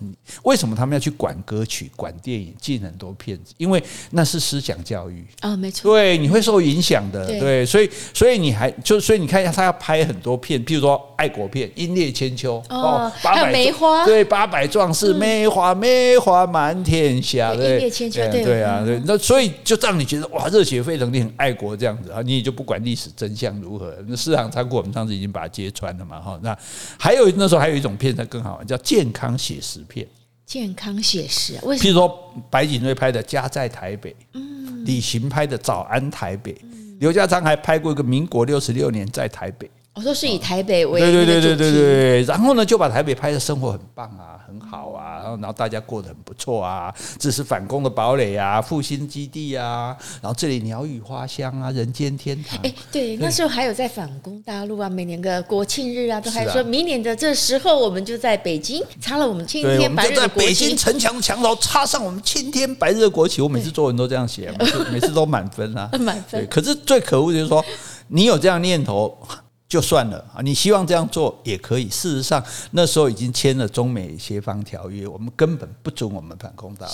Speaker 1: 为什么他们要去管歌曲、管电影，进很多片子？因为那是思想教育
Speaker 2: 啊，没错。
Speaker 1: 对，你会受影响的。对，所以所以你还就所以你看一下，他要拍很多片，譬如说爱国片《英烈千秋》
Speaker 2: 哦，还有梅花
Speaker 1: 对，八百壮士，梅花梅花满天下，对，
Speaker 2: 英烈千秋对
Speaker 1: 对啊，对。那所以就让你觉得哇，热血沸腾，你很爱国这样子啊，你也就不管历史真相如何，那市场仓库我们上次已经把它揭穿了嘛哈。那还有那时候还有一种片子更好玩，叫健康写实片。
Speaker 2: 健康写实，为什么？
Speaker 1: 譬如说白景瑞拍的《家在台北》，嗯，李行拍的《早安台北》，刘家昌还拍过一个《民国六十六年在台北》。
Speaker 2: 我说是以台北为
Speaker 1: 对对对对对对，然后呢就把台北拍的生活很棒啊，很好啊，然后然后大家过得很不错啊，这是反攻的堡垒啊，复兴基地啊，然后这里鸟语花香啊，人间天堂。
Speaker 2: 哎，对，那时候还有在反攻大陆啊，每年的国庆日啊，都还说明年的这时候我们就在北京插了我们青天白日的国旗，
Speaker 1: 在北京城墙墙头插上我们青天白日的国旗。我每次作文都这样写，每次每次都满分啊，
Speaker 2: 满分。
Speaker 1: 可是最可恶就是说，你有这样念头。就算了啊！你希望这样做也可以。事实上，那时候已经签了中美协防条约，我们根本不准我们反攻大陆。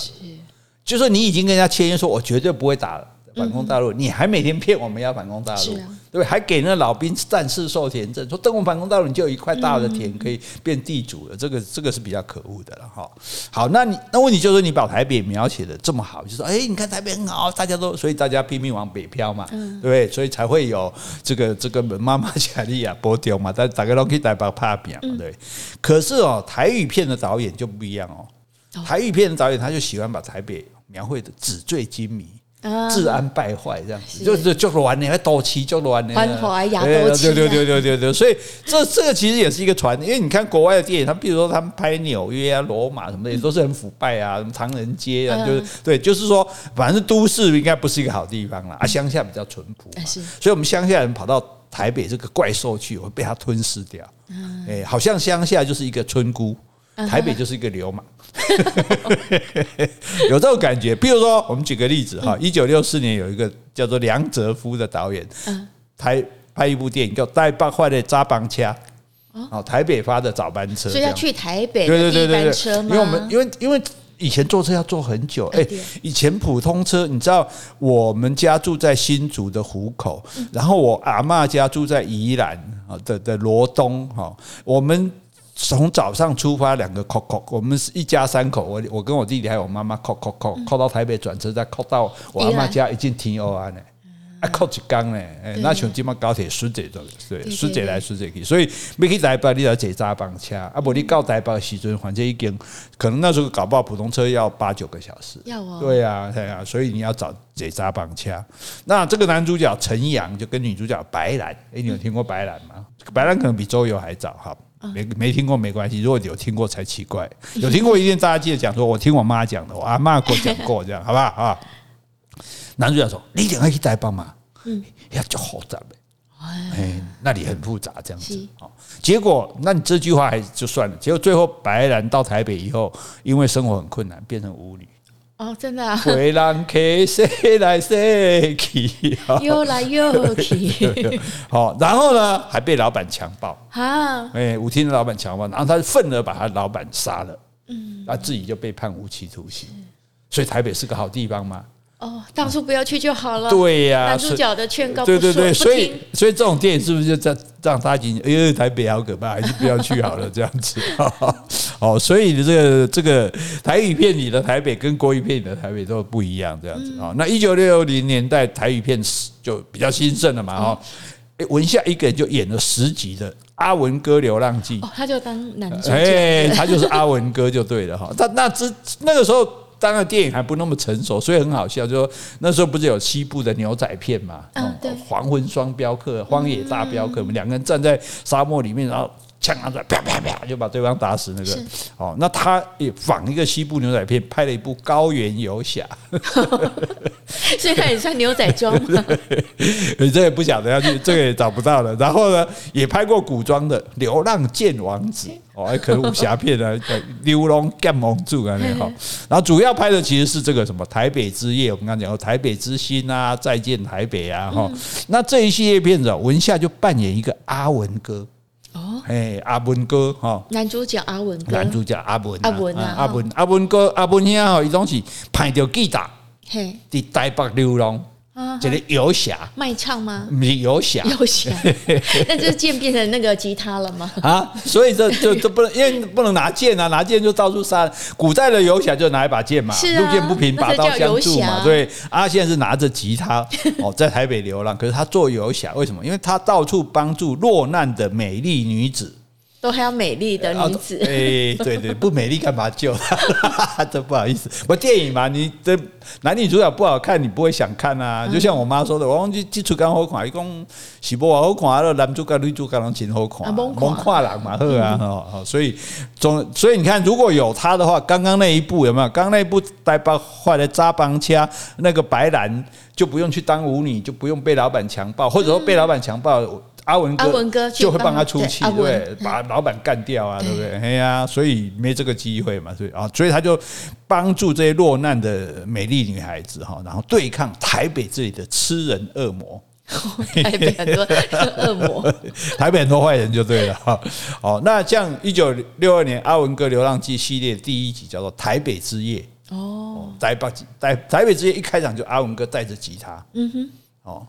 Speaker 1: 就说你已经跟人家签约说，我绝对不会打了。反攻大陆，你还每天骗我们要反攻大陆，对不对？还给那老兵战士授田证，说等我们反攻大陆，你就有一块大的田可以变地主了。这个这个是比较可恶的了哈。好，那你那问题就是你把台北描写的这么好，就说哎，你看台北很好，大家都所以大家拼命往北漂嘛，对不对？所以才会有这个这个妈妈贾莉亚波丢嘛，但大家都可以台北拍片嘛，对。可是哦，台语片的导演就不一样哦，台语片的导演他就喜欢把台北描绘的纸醉金迷。治安败坏这样子，就是就乱的，还斗气就乱的，
Speaker 2: 繁华亚洲气，
Speaker 1: 对对对对对对，所以这这个其实也是一个传，因为你看国外的电影，他比如说他们拍纽约啊、罗马什么的，也都是很腐败啊，什么唐人街啊，就是对，就是说，反正都市应该不是一个好地方啦，啊，乡下比较淳朴，所以我们乡下人跑到台北这个怪兽去，会被它吞噬掉，哎，好像乡下就是一个村姑。台北就是一个流氓，有这种感觉。比如说，我们举个例子哈，一九六四年有一个叫做梁哲夫的导演，台拍一部电影叫《台北发的早班车》，哦，台北发的早班车，
Speaker 2: 所以要去台北的第一班车吗？
Speaker 1: 因为我们因为因为以前坐车要坐很久，哎，以前普通车，你知道我们家住在新竹的湖口，然后我阿嬷家住在宜兰啊的的罗东哈，我们。从早上出发，两个扣扣，我们是一家三口，我我跟我弟弟还有我妈妈扣扣扣扣到台北转车，再扣到我阿妈家，已经停欧安呢，啊扣一缸呢，哎，那像今嘛高铁顺捷的，对，顺捷来顺捷去，所以没去台北你要坐早班车，啊不你到台北时阵，反正已经可能那时候搞不好普通车要八九个小时，要哦，对啊对啊，所以你要找坐早班车。那这个男主角陈阳就跟女主角白兰，哎，你有听过白兰吗？白兰可能比周游还早哈。没没听过没关系，如果有听过才奇怪。有听过一定大家记得讲说，我听我妈讲的，我 阿妈给我讲过，这样好不好啊？男主角说：“你一定要去台北嘛，嗯，要就好杂呗，哎，那里很复杂，这样子。结果，那你这句话还就算了。结果最后，白兰到台北以后，因为生活很困难，变成舞女。
Speaker 2: 哦，真的啊！
Speaker 1: 回来去，谁来谁去？
Speaker 2: 又来又去。
Speaker 1: 好，然后呢，还被老板强暴
Speaker 2: 啊！
Speaker 1: 哎，舞厅的老板强暴，然后他愤而把他老板杀了。嗯，他自己就被判无期徒刑。所以台北是个好地方吗？
Speaker 2: 哦，当初不要去就好了。
Speaker 1: 对呀，
Speaker 2: 男主角的劝告，
Speaker 1: 对对对，所以所以这种电影是不是就这让大家觉得，哎呦，台北好可怕，还是不要去好了，这样子。哦，所以这个这个台语片里的台北跟国语片里的台北都不一样，这样子啊。那一九六零年代台语片就比较兴盛了嘛，哈。哎，文夏一个人就演了十集的《阿文哥流浪记》，
Speaker 2: 他就当男主角，
Speaker 1: 哎，他就是阿文哥就对了哈。那那之那个时候。当然，电影还不那么成熟，所以很好笑。就说那时候不是有西部的牛仔片嘛？嗯，对。黄昏双镖客、荒野大镖客，我们两个人站在沙漠里面，然后枪拿出来，啪啪啪，就把对方打死。那个哦，那他也仿一个西部牛仔片，拍了一部《高原游侠》
Speaker 2: 所以他也穿牛仔装。
Speaker 1: 你这也不晓得要去，这个也找不到了。然后呢，也拍过古装的《流浪剑王子》。哦，还可能武侠片啊，流浪剑王子啊，那好。然后主要拍的其实是这个什么台北之夜，我们刚刚讲过台北之星啊，再见台北啊，哈。那这一系列片子，文夏就扮演一个阿文哥。哦，嘿，阿文哥哈，
Speaker 2: 男主角阿文哥，
Speaker 1: 男主角阿文，
Speaker 2: 阿文啊，
Speaker 1: 阿文阿文哥阿文兄吼，伊拢是派着记者，嘿，伫台北流浪。这个游侠
Speaker 2: 卖唱吗？
Speaker 1: 游侠，
Speaker 2: 游侠，那这剑变成那个吉他了吗？
Speaker 1: 啊，所以这就这不能，因为不能拿剑啊，拿剑就到处杀。古代的游侠就拿一把剑嘛，
Speaker 2: 是啊，
Speaker 1: 路见不平拔刀相助嘛。对，阿现在是拿着吉他 哦，在台北流浪，可是他做游侠，为什么？因为他到处帮助落难的美丽女子。
Speaker 2: 都还要美丽的女子，
Speaker 1: 哎、欸，对对，不美丽干嘛救她？这不好意思，不电影嘛，你这男女主角不好看，你不会想看啊。就像我妈说的，我忘记基础刚好看，一共是不好看了，男主角女主角拢真好看，蒙跨人嘛，呵啊，好，所以总所以你看，如果有他的话，刚刚那一部有没有？刚刚那一部带把坏的扎帮掐，那个白兰就不用去当舞女，就不用被老板强暴，或者说被老板强暴。阿文哥就会帮他出气，对，把老板干掉啊，对不对？哎呀，所以没这个机会嘛，所以啊，所以他就帮助这些落难的美丽女孩子哈，然后对抗台北这里的吃人恶魔。
Speaker 2: 台北很多 恶魔，
Speaker 1: 台北很多坏人就对了哈。哦，那像一九六二年阿文哥流浪记系列第一集叫做《台北之夜》哦，台北台台北之夜一开场就阿文哥带着吉他，嗯哼，哦。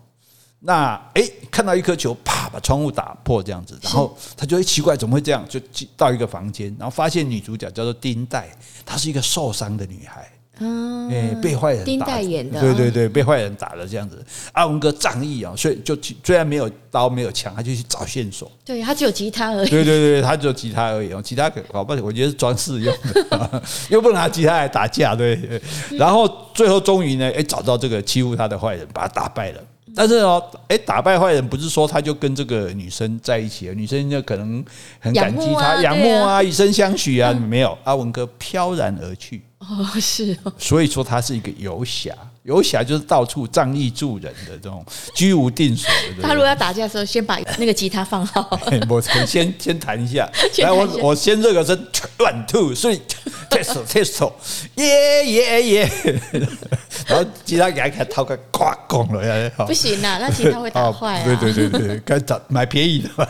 Speaker 1: 那哎、欸，看到一颗球，啪，把窗户打破这样子，然后他就会奇怪，怎么会这样？就进到一个房间，然后发现女主角叫做丁黛，她是一个受伤的女孩，嗯，哎，被坏人打，
Speaker 2: 丁黛演的，
Speaker 1: 对对对，被坏人打了这样子。阿文哥仗义啊，所以就虽然没有刀没有枪，他就去找线索。
Speaker 2: 对，他只有吉他而已。
Speaker 1: 对对对，他只有吉他而已哦，吉他可搞不好，我觉得是装饰用的，又不能拿吉他来打架，对。然后最后终于呢，哎，找到这个欺负他的坏人，把他打败了。但是哦，哎，打败坏人不是说他就跟这个女生在一起了，女生就可能很感激他，仰慕啊，以身相许啊，没有，阿文哥飘然而去。
Speaker 2: 哦，是哦，
Speaker 1: 所以说他是一个游侠。游侠就是到处仗义助人的这种居无定所的。
Speaker 2: 他如果要打架的时候，先把那个吉他放好。
Speaker 1: 我先 先弹一下，来我我先热个身，one two three，test test，耶耶耶，然后吉他给他掏个夸拱了，
Speaker 2: 不行啊，那吉他会打坏啊。
Speaker 1: 对对对对，该找买便宜的嘛。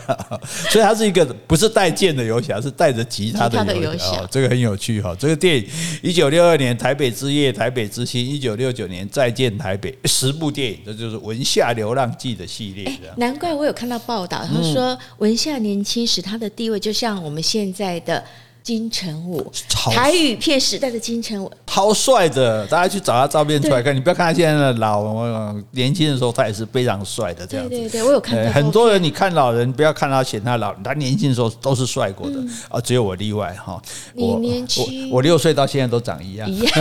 Speaker 1: 所以他是一个不是带剑的游侠，是带着吉他的游侠。这个很有趣哈。这个电影一九六二年《台北之夜》，台北之星，一九六九年。再见台北，十部电影，这就是《文夏流浪记》的系列。
Speaker 2: 难怪我有看到报道，他说文夏年轻时他的地位就像我们现在的。金城武，台语片时代的金城武，
Speaker 1: 超帅的！大家去找他照片出来看，你不要看他现在的老，年轻的时候他也是非常帅的。这样子，
Speaker 2: 对对对，我有看到。
Speaker 1: 很多人你看老人，不要看他嫌他老，他年轻的时候都是帅过的啊，只有我例外哈。
Speaker 2: 我年轻，
Speaker 1: 我六岁到现在都长一样。一样，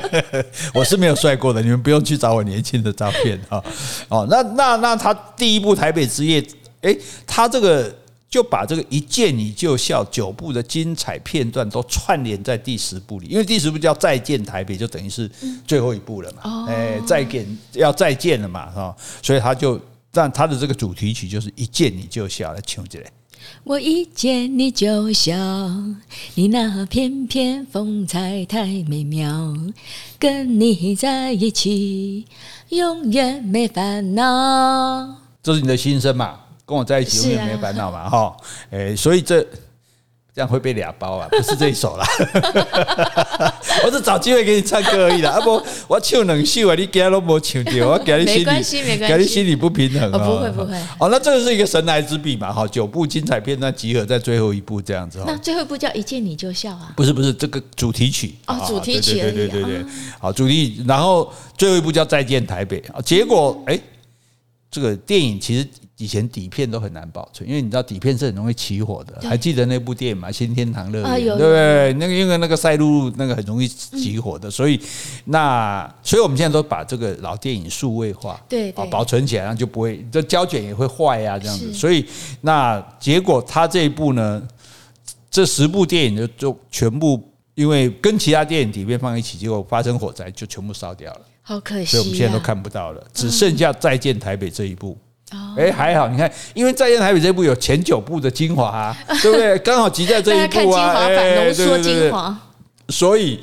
Speaker 1: 我是没有帅过的，你们不用去找我年轻的照片哈。哦，那那那他第一部《台北之夜》，哎，他这个。就把这个一见你就笑九部的精彩片段都串联在第十部里，因为第十部叫《再见台北》，就等于是最后一部了嘛。哎，再见要再见了嘛，哈，所以他就让他的这个主题曲就是一见你就笑来唱起来。
Speaker 2: 我一见你就笑，你那翩翩风采太美妙，跟你在一起永远没烦恼。
Speaker 1: 这是你的心声嘛？跟我在一起永远没烦恼嘛，哈，哎，所以这这样会被俩包啊，不是这一首啦，我是找机会给你唱歌而已啦，啊不，我唱两首啊，你今天都没唱到，我给你心里，没关系，没关系，给你心里不平衡啊，
Speaker 2: 不会不会，
Speaker 1: 哦，那这个是一个神来之笔嘛，哈，九部精彩片段集合在最后一部这样子，
Speaker 2: 那最后一部叫一见你就笑啊，
Speaker 1: 不是不是这个主题曲。
Speaker 2: 哦，主题曲，
Speaker 1: 对对对对对，好主题，然后最后一部叫再见台北啊，结果哎，这个电影其实。以前底片都很难保存，因为你知道底片是很容易起火的。还记得那部电影吗？《新天堂乐园》对不对？那个因为那个赛璐璐那个很容易起火的，所以那所以我们现在都把这个老电影数位化，
Speaker 2: 对，
Speaker 1: 保存起来，然后就不会这胶卷也会坏呀，这样子。所以那结果他这一部呢，这十部电影就就全部因为跟其他电影底片放一起，结果发生火灾，就全部烧掉了。
Speaker 2: 好可惜，
Speaker 1: 所以我们现在都看不到了，只剩下《再见台北》这一部。哎，还好，你看，因为《再见台北》这部有前九部的精华，对不对？刚好集在这一部啊，哎，对对对，所以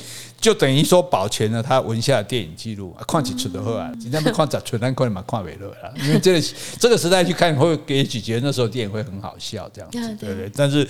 Speaker 1: 就等于说保全了他文夏的电影记录，看几出的后啊，人家不看十出，但可能嘛看不落了，因为这个这个时代去看会给几觉得那时候电影会很好笑这样子，对不对？但是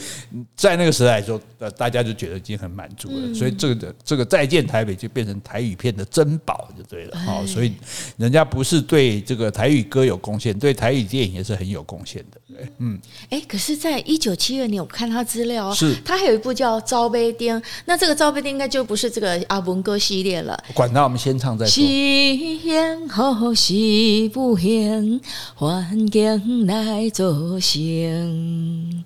Speaker 1: 在那个时代来说，呃，大家就觉得已经很满足了，所以这个这个再见台北就变成台语片的珍宝就对了，好，所以人家不是对这个台语歌有贡献，对台语电影也是很有贡献的，对，嗯，
Speaker 2: 哎，可是，在一九七二年我看他资料，
Speaker 1: 是，
Speaker 2: 他还有一部叫《招杯钉》，那这个《招杯钉》应该就不是这个阿文哥系列了。
Speaker 1: 管他，我们先唱再说。是
Speaker 2: 幸好是不幸，环境来作成。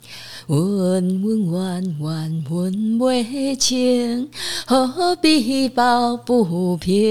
Speaker 2: 温温婉婉温未清，何必抱不平？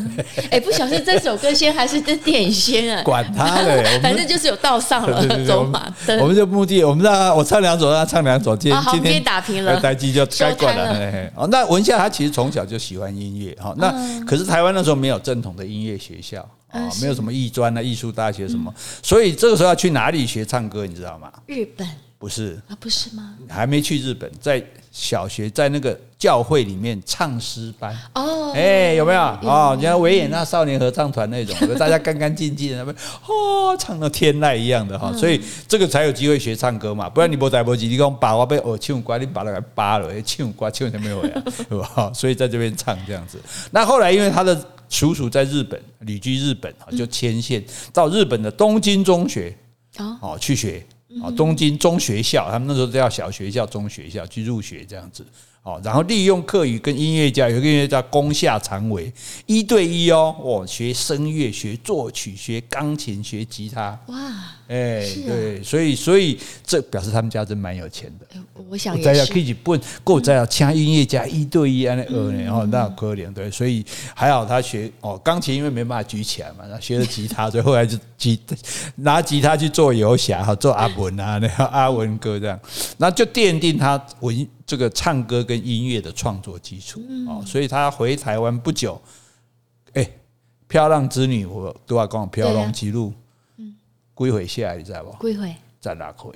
Speaker 2: 哎，不小心这首歌先还是这电影先啊？
Speaker 1: 管他嘞，
Speaker 2: 反正就是有道上了 走马灯。
Speaker 1: 我们就目的，我们让我唱两首，让他唱两首。今天今天
Speaker 2: 打平了，
Speaker 1: 待机就该管了。哦，那文夏他其实从小就喜欢音乐，哈，那可是台湾那时候没有正统的音乐学校啊，没有什么艺专啊、艺术大学什么，所以这个时候要去哪里学唱歌，你知道吗？
Speaker 2: 日本。
Speaker 1: 不是
Speaker 2: 啊，不是吗？
Speaker 1: 还没去日本，在小学在那个教会里面唱诗班
Speaker 2: 哦，
Speaker 1: 哎，有没有哦？你看维也纳少年合唱团那种，大家干干净净的，那 边哦，唱到天籁一样的哈，所以这个才有机会学唱歌嘛，不然你不在不及，你讲把我被耳唱瓜，你把那个扒了，唱瓜唱什么呀？是 吧？所以在这边唱这样子。那后来因为他的叔叔在日本旅居日本啊，就牵线到日本的东京中学哦去学。啊，东京中学校，他们那时候叫小学校、中学校去入学这样子，哦，然后利用课余跟音乐家，有一个音乐家宫下长尾一对一哦，哦，学声乐、学作曲、学钢琴、学吉他，哇。哎，对，所以所以这表示他们家真蛮有钱的。
Speaker 2: 我想也
Speaker 1: 是。可以不够再要请音乐家一对一啊，那二然后那可怜对，所以还好他学哦钢琴，因为没办法举起来嘛，然后学了吉他，所以后来就吉拿吉他去做游侠哈，做阿文啊，那 个阿文哥这样，那就奠定他文这个唱歌跟音乐的创作基础哦。所以他回台湾不久，哎，漂浪之女我都要讲飘浪之路。归回下来，你知道不？归回在哪回？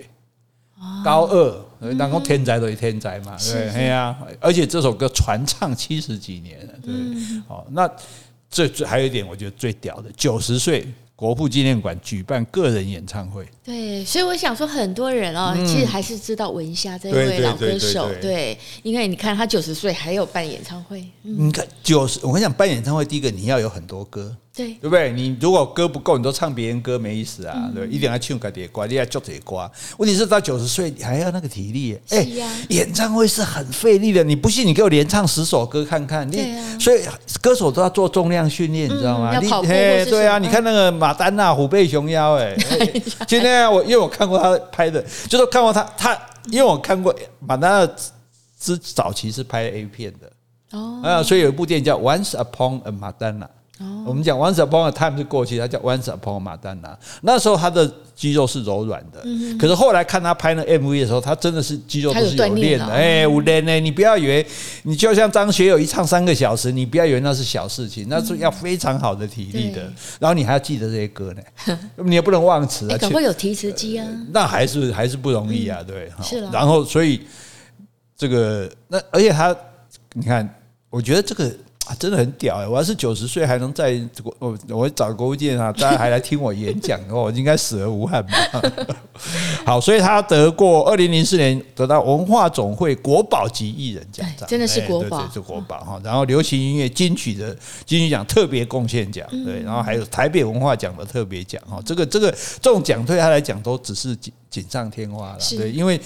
Speaker 1: 高二，人讲天才都是天才嘛，对，对呀。而且这首歌传唱七十几年了，对。好，那最最还有一点，我觉得最屌的，九十岁。国父纪念馆举办个人演唱会，
Speaker 2: 对，所以我想说，很多人哦，其实还是知道文夏这一位老歌手，对，因为你看他九十岁还有办演唱会，
Speaker 1: 你看九十，我跟你讲，办演唱会第一个你要有很多歌，
Speaker 2: 对，
Speaker 1: 对不对？你如果歌不够，你都唱别人歌没意思啊，对，一定要唱自己歌，你要做自己歌。问题是到九十岁还要那个体力，哎，演唱会是很费力的，你不信你给我连唱十首歌看看，你所以歌手都要做重量训练，你知道吗？你嘿，对啊，你看那个。马丹娜虎背熊腰，哎，今天我因为我看过他拍的，就是看过他他，因为我看过马丹娜之早期是拍 A 片的哦，啊，所以有一部电影叫《Once Upon a Madonna》。我们讲 Once Upon a Time 是过去，他叫 Once Upon a Madonna。那时候他的肌肉是柔软的，可是后来看他拍那 MV 的时候，他真的是肌肉都是有练的。哎，我练呢，你不要以为你就像张学友一唱三个小时，你不要以为那是小事情，那是要非常好的体力的。然后你还要记得这些歌呢，你也不能忘词啊。
Speaker 2: 可会有提词机啊？
Speaker 1: 那还是还是不容易啊，对。是。然后所以这个那而且他，你看，我觉得这个。啊，真的很屌哎！我要是九十岁还能在国，我我找国务院啊，大家还来听我演讲的话，我应该死而无憾吧？好，所以他得过二零零四年得到文化总会国宝级艺人奖章，
Speaker 2: 真的是国宝，
Speaker 1: 对，是国宝哈。然后流行音乐金曲的金曲奖特别贡献奖，对，然后还有台北文化奖的特别奖哈。这个这个这种奖对他来讲都只是锦锦上添花了，对，因为。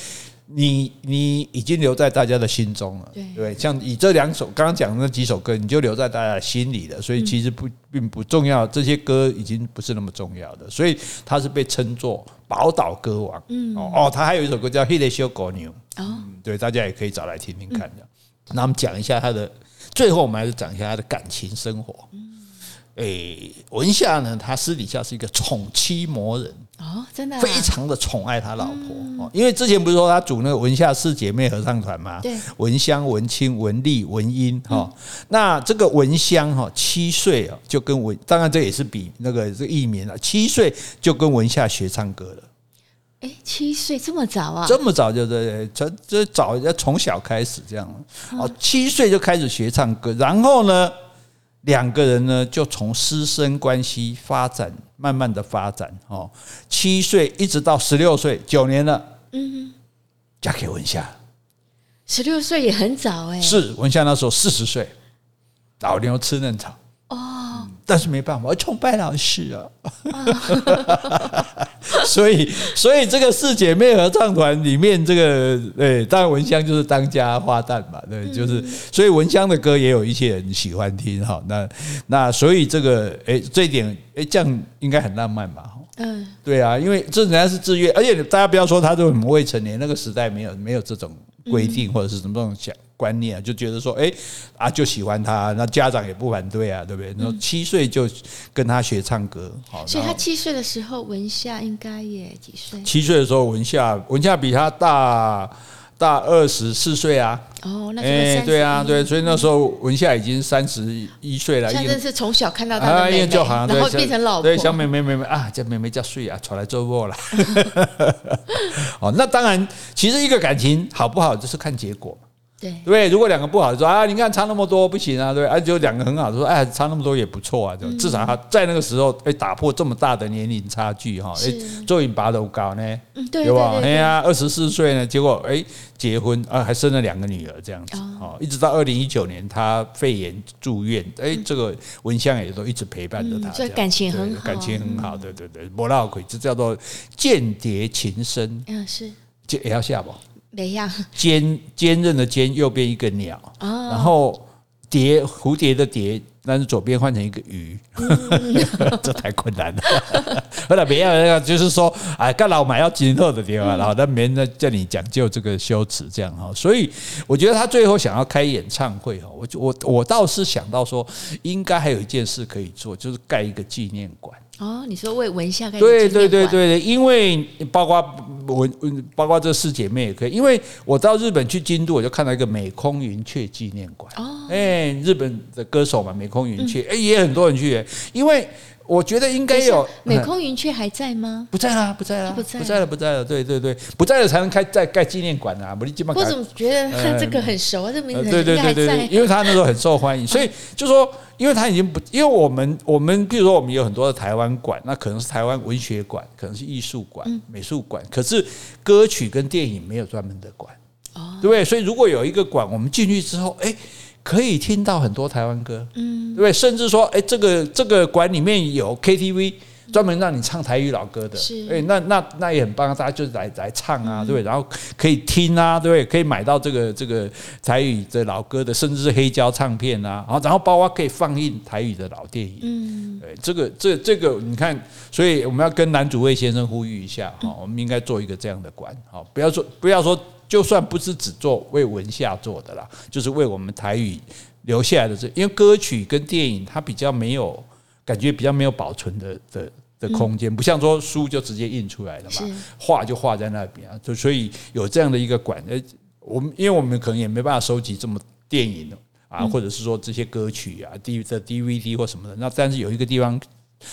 Speaker 1: 你你已经留在大家的心中了，对，对，像以这两首刚刚讲的那几首歌，你就留在大家的心里了。所以其实不并不重要，这些歌已经不是那么重要的。所以他是被称作宝岛歌王。嗯哦，他还有一首歌叫《黑的小狗牛》哦，对，大家也可以找来听听看。的，那我们讲一下他的，最后我们还是讲一下他的感情生活。诶、欸，文夏呢，他私底下是一个宠妻魔人
Speaker 2: 哦，真的、啊，
Speaker 1: 非常的宠爱他老婆哦。嗯、因为之前不是说他组那个文夏四姐妹合唱团嘛，对，文香、文清、文丽、文英哈。嗯、那这个文香哈，七岁啊就跟文，当然这也是比那个这个艺名了，七岁就跟文夏学唱歌了。
Speaker 2: 哎，七岁这么早啊？
Speaker 1: 这么早就对，从这早要从小开始这样哦，七岁就开始学唱歌，然后呢，两个人呢就从师生关系发展，慢慢的发展哦，七岁一直到十六岁，九年了，嗯，嫁给文夏，
Speaker 2: 十六岁也很早哎，
Speaker 1: 是文夏那时候四十岁，老牛吃嫩草。但是没办法，我崇拜老师啊，所以所以这个四姐妹合唱团里面，这个对，当然文香就是当家花旦嘛，对，就是所以文香的歌也有一些人喜欢听哈。那那所以这个哎，这一点哎，这样应该很浪漫吧？嗯，对啊，因为这人家是自愿，而且大家不要说他都很未成年，那个时代没有没有这种规定或者是什么这种想。观念啊，就觉得说，哎啊，就喜欢他，那家长也不反对啊，对不对？然后七岁就跟他学唱歌，好，
Speaker 2: 所以他七岁的时候，文夏应该也几岁？
Speaker 1: 七岁的时候，文夏文夏比他大大二十四岁啊。
Speaker 2: 哦，那哎，
Speaker 1: 对啊，对，所以那时候文夏已经三十一岁了。
Speaker 2: 真的是从小看到他的妹妹，然后变成老婆，
Speaker 1: 对，小妹妹妹妹啊，叫妹妹叫睡啊，传来做过了。哦，那当然，其实一个感情好不好，就是看结果。
Speaker 2: 对，
Speaker 1: 对，如果两个不好就说啊，你看差那么多不行啊，对，啊，就两个很好说，哎，差那么多也不错啊，就至少他在那个时候，哎，打破这么大的年龄差距哈，哎，做引拔都高呢，对吧？哎呀，二十四岁呢，结果哎结婚啊，还生了两个女儿这样子，哦，一直到二零一九年他肺炎住院，哎，这个文香也都一直陪伴着他，
Speaker 2: 所以感情很好，
Speaker 1: 感情很好，对对对，莫老鬼，这叫做间谍情深，
Speaker 2: 嗯，是，
Speaker 1: 这也要下不？
Speaker 2: 没样，
Speaker 1: 坚坚韧的坚，右边一个鸟，然后蝶蝴蝶的蝶，但是左边换成一个鱼，这太困难了。后来别样，就是说，哎，干老买要今后的地方，然后但没人在叫你讲究这个修辞，这样哈。所以我觉得他最后想要开演唱会哈，我我我倒是想到说，应该还有一件事可以做，就是盖一个纪念馆。
Speaker 2: 哦，你说为文夏盖？
Speaker 1: 对对对对，因为包括文，包括这四姐妹也可以。因为我到日本去京都，我就看到一个美空云雀纪念馆。哦，哎，日本的歌手嘛，美空云雀，哎，也很多人去。因为我觉得应该有
Speaker 2: 美空云雀还在吗？
Speaker 1: 不在啦，不在啦，不在了，不在了。对对对，不在了才能开再盖纪念馆啊！我怎么
Speaker 2: 觉得他这个很熟啊？这名字
Speaker 1: 对对对对，因为他那时候很受欢迎，所以就说。因为他已经不，因为我们我们比如说我们有很多的台湾馆，那可能是台湾文学馆，可能是艺术馆、美术馆，可是歌曲跟电影没有专门的馆，对不对？所以如果有一个馆，我们进去之后，哎，可以听到很多台湾歌，对不对？甚至说，哎，这个这个馆里面有 KTV。专门让你唱台语老歌的，哎，那那那也很棒，大家就来来唱啊，对不对？然后可以听啊，对不对？可以买到这个这个台语的老歌的，甚至是黑胶唱片啊，然后然后包括可以放映台语的老电影，嗯，对，这个这这个你看，所以我们要跟蓝祖蔚先生呼吁一下哈，我们应该做一个这样的馆，好，不要说不要说，就算不是只做为文夏做的啦，就是为我们台语留下来的这，因为歌曲跟电影它比较没有。感觉比较没有保存的的的空间，不像说书就直接印出来了嘛，画就画在那边啊，就所以有这样的一个馆，呃，我们因为我们可能也没办法收集这么电影啊，或者是说这些歌曲啊，D 的 DVD 或什么的，那但是有一个地方。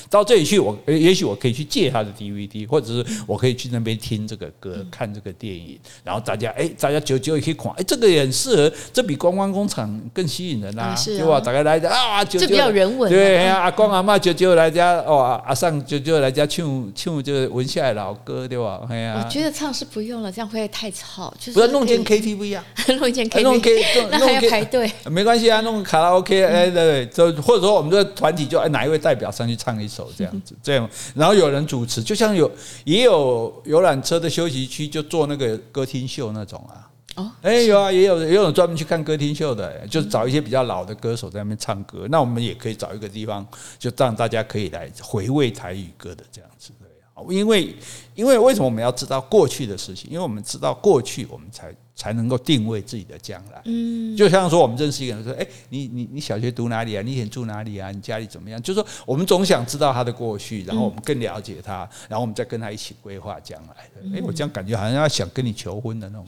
Speaker 1: 到这里去，我也许我可以去借他的 DVD，或者是我可以去那边听这个歌、看这个电影，然后大家哎，大家久久也可以看，哎，这个也很适合，这比观光工厂更吸引人啊，对吧？大家来家啊，
Speaker 2: 这比较人文，
Speaker 1: 对啊，阿公阿妈久久来家哦，阿上久久来家唱唱这个文夏的老歌，对吧？哎呀，
Speaker 2: 我觉得唱是不用了，这样会太吵，就是
Speaker 1: 不要弄间 KTV 啊，
Speaker 2: 弄间 KTV，那还要排队，
Speaker 1: 没关系啊，弄卡拉 OK，哎，对对，就或者说我们这个团体就哎哪一位代表上去唱。一首这样子，这样，然后有人主持，就像有也有游览车的休息区，就做那个歌厅秀那种啊。哦，哎，有啊，也有也有专门去看歌厅秀的，就是找一些比较老的歌手在那边唱歌。那我们也可以找一个地方，就让大家可以来回味台语歌的这样子，对啊。因为因为为什么我们要知道过去的事情？因为我们知道过去，我们才。才能够定位自己的将来。嗯，就像说我们认识一个人说，哎，你你你小学读哪里啊？你以前住哪里啊？你家里怎么样？就是说我们总想知道他的过去，然后我们更了解他，然后我们再跟他一起规划将来。哎，我这样感觉好像要想跟你求婚的那种。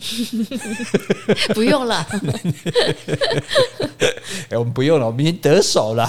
Speaker 2: 不用了。
Speaker 1: 哎，我们不用了，我们已经得手了。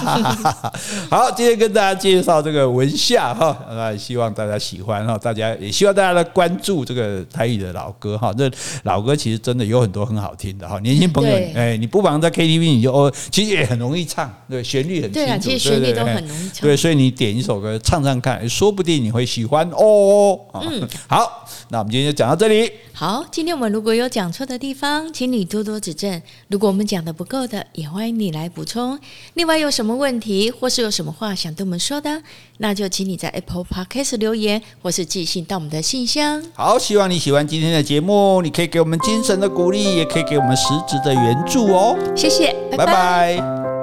Speaker 1: 好，今天跟大家介绍这个文夏哈，那希望大家喜欢哈，大家也也希望大家来关注这个台语的老歌哈。这老歌其实真的有很多很好听的哈。年轻朋友，哎，你不妨在 KTV 你就哦，其实也很容易唱，对，旋律很清楚，对啊，
Speaker 2: 其实旋律都很容易唱。
Speaker 1: 对，所以你点一首歌唱唱看，说不定你会喜欢哦。嗯，好，那我们今天就讲到这里。
Speaker 2: 好，今天我们如果有讲错的地方，请你多多指正。如果我们讲的不够的，也欢迎你来补充。另外，有什么问题或是有什么话想对我们说的，那就请你在 Apple Podcast 留言，或是寄信到我们的信箱。
Speaker 1: 好，希望你喜欢今天的节目，你可以给我们精神的鼓励，也可以给我们实质的援助哦。
Speaker 2: 谢谢，拜拜。拜拜。